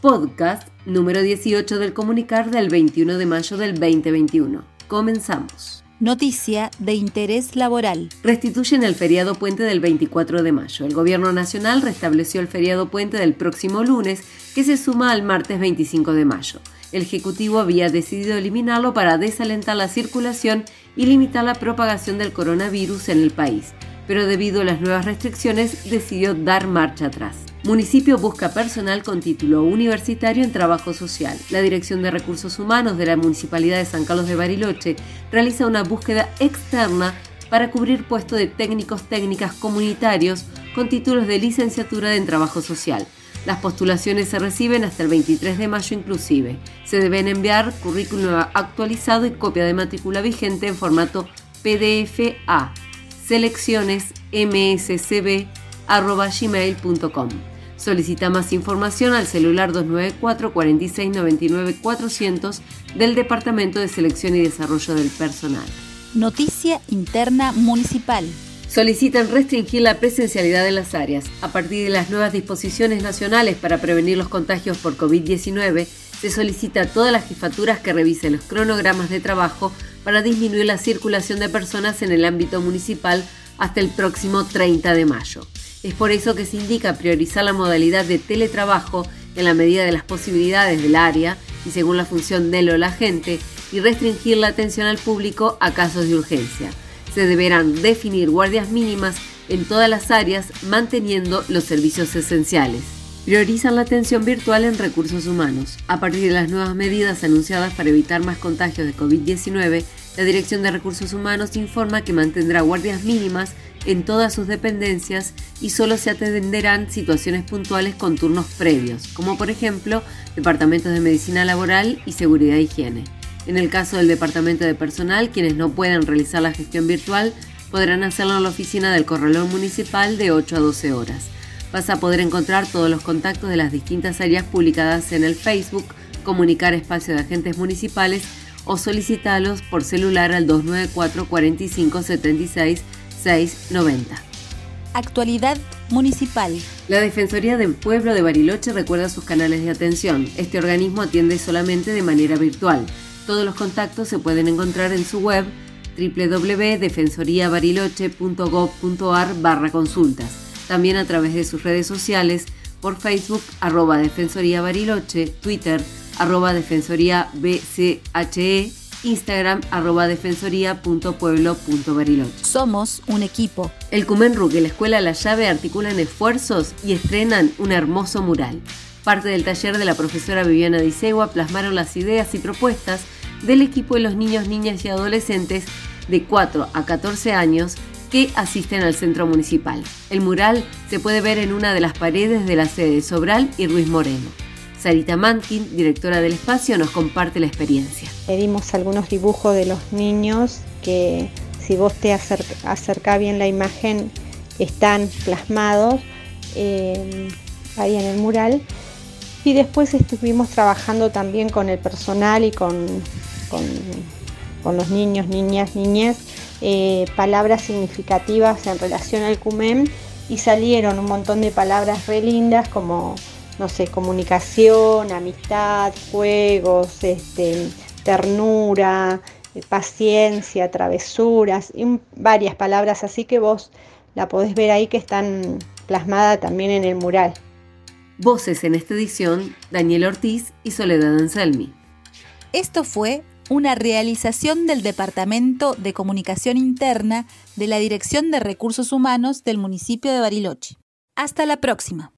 podcast número 18 del comunicar del 21 de mayo del 2021. Comenzamos. Noticia de interés laboral. Restituyen el feriado puente del 24 de mayo. El Gobierno Nacional restableció el feriado puente del próximo lunes, que se suma al martes 25 de mayo. El Ejecutivo había decidido eliminarlo para desalentar la circulación y limitar la propagación del coronavirus en el país, pero debido a las nuevas restricciones decidió dar marcha atrás. Municipio busca personal con título universitario en trabajo social. La Dirección de Recursos Humanos de la Municipalidad de San Carlos de Bariloche realiza una búsqueda externa para cubrir puestos de técnicos técnicas comunitarios con títulos de licenciatura en trabajo social. Las postulaciones se reciben hasta el 23 de mayo inclusive. Se deben enviar currículum actualizado y copia de matrícula vigente en formato PDF a selecciones mscb gmail.com. Solicita más información al celular 294 46 99 400 del Departamento de Selección y Desarrollo del Personal. Noticia interna municipal. Solicitan restringir la presencialidad en las áreas. A partir de las nuevas disposiciones nacionales para prevenir los contagios por COVID-19, se solicita a todas las jefaturas que revisen los cronogramas de trabajo para disminuir la circulación de personas en el ámbito municipal hasta el próximo 30 de mayo. Es por eso que se indica priorizar la modalidad de teletrabajo en la medida de las posibilidades del área y según la función de lo la gente y restringir la atención al público a casos de urgencia. Se deberán definir guardias mínimas en todas las áreas manteniendo los servicios esenciales. Priorizan la atención virtual en recursos humanos. A partir de las nuevas medidas anunciadas para evitar más contagios de COVID-19, la Dirección de Recursos Humanos informa que mantendrá guardias mínimas en todas sus dependencias y solo se atenderán situaciones puntuales con turnos previos, como por ejemplo departamentos de medicina laboral y seguridad e higiene. En el caso del departamento de personal, quienes no puedan realizar la gestión virtual podrán hacerlo en la oficina del corralón municipal de 8 a 12 horas. Vas a poder encontrar todos los contactos de las distintas áreas publicadas en el Facebook, comunicar espacio de agentes municipales o solicitarlos por celular al 294 45 76 690. Actualidad municipal. La Defensoría del Pueblo de Bariloche recuerda sus canales de atención. Este organismo atiende solamente de manera virtual. Todos los contactos se pueden encontrar en su web www.defensoriabariloche.gov.ar barra consultas. También a través de sus redes sociales por Facebook arroba Defensoría Bariloche, Twitter arroba Defensoría BCHE Instagram arroba defensoría.pueblo.bariloche. Somos un equipo. El Cumenru y la Escuela La Llave articulan esfuerzos y estrenan un hermoso mural. Parte del taller de la profesora Viviana Disegua plasmaron las ideas y propuestas del equipo de los niños, niñas y adolescentes de 4 a 14 años que asisten al centro municipal. El mural se puede ver en una de las paredes de la sede Sobral y Ruiz Moreno. Sarita Mankin, directora del espacio, nos comparte la experiencia. Pedimos algunos dibujos de los niños que si vos te acercás bien la imagen están plasmados eh, ahí en el mural. Y después estuvimos trabajando también con el personal y con, con, los niños, niñas, niñas, eh, palabras significativas en relación al CUMEM y salieron un montón de palabras re lindas como no sé, comunicación, amistad, juegos, este, ternura, eh, paciencia, travesuras, y varias palabras así que vos la podés ver ahí que están plasmadas también en el mural. Voces en esta edición, Daniel Ortiz y Soledad Anselmi. Esto fue una realización del Departamento de Comunicación Interna de la Dirección de Recursos Humanos del municipio de Bariloche. Hasta la próxima.